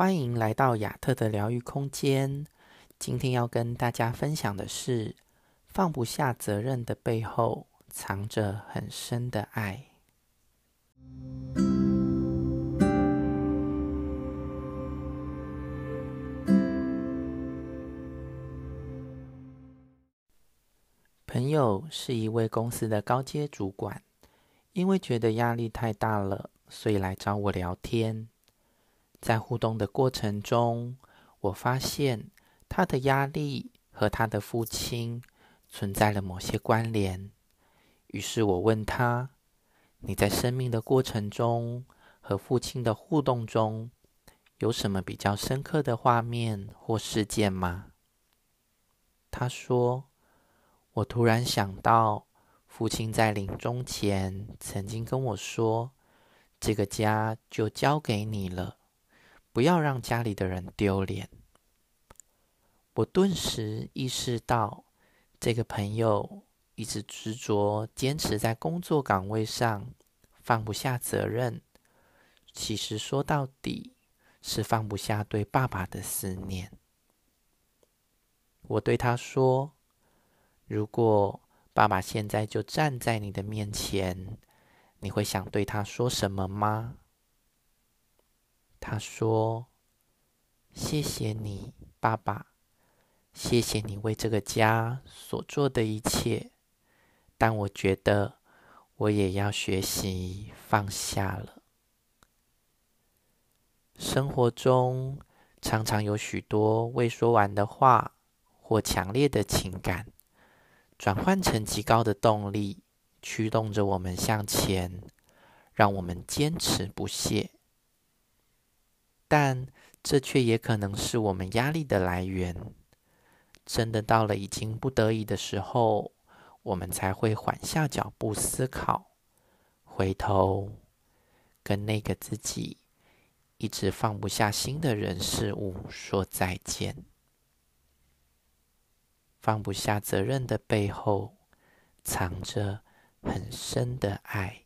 欢迎来到亚特的疗愈空间。今天要跟大家分享的是，放不下责任的背后，藏着很深的爱。朋友是一位公司的高阶主管，因为觉得压力太大了，所以来找我聊天。在互动的过程中，我发现他的压力和他的父亲存在了某些关联。于是我问他：“你在生命的过程中和父亲的互动中，有什么比较深刻的画面或事件吗？”他说。我突然想到，父亲在临终前曾经跟我说：“这个家就交给你了，不要让家里的人丢脸。”我顿时意识到，这个朋友一直执着坚持在工作岗位上，放不下责任。其实说到底，是放不下对爸爸的思念。我对他说。如果爸爸现在就站在你的面前，你会想对他说什么吗？他说：“谢谢你，爸爸，谢谢你为这个家所做的一切。但我觉得我也要学习放下了。生活中常常有许多未说完的话，或强烈的情感。”转换成极高的动力，驱动着我们向前，让我们坚持不懈。但这却也可能是我们压力的来源。真的到了已经不得已的时候，我们才会缓下脚步思考，回头跟那个自己一直放不下心的人事物说再见。放不下责任的背后，藏着很深的爱。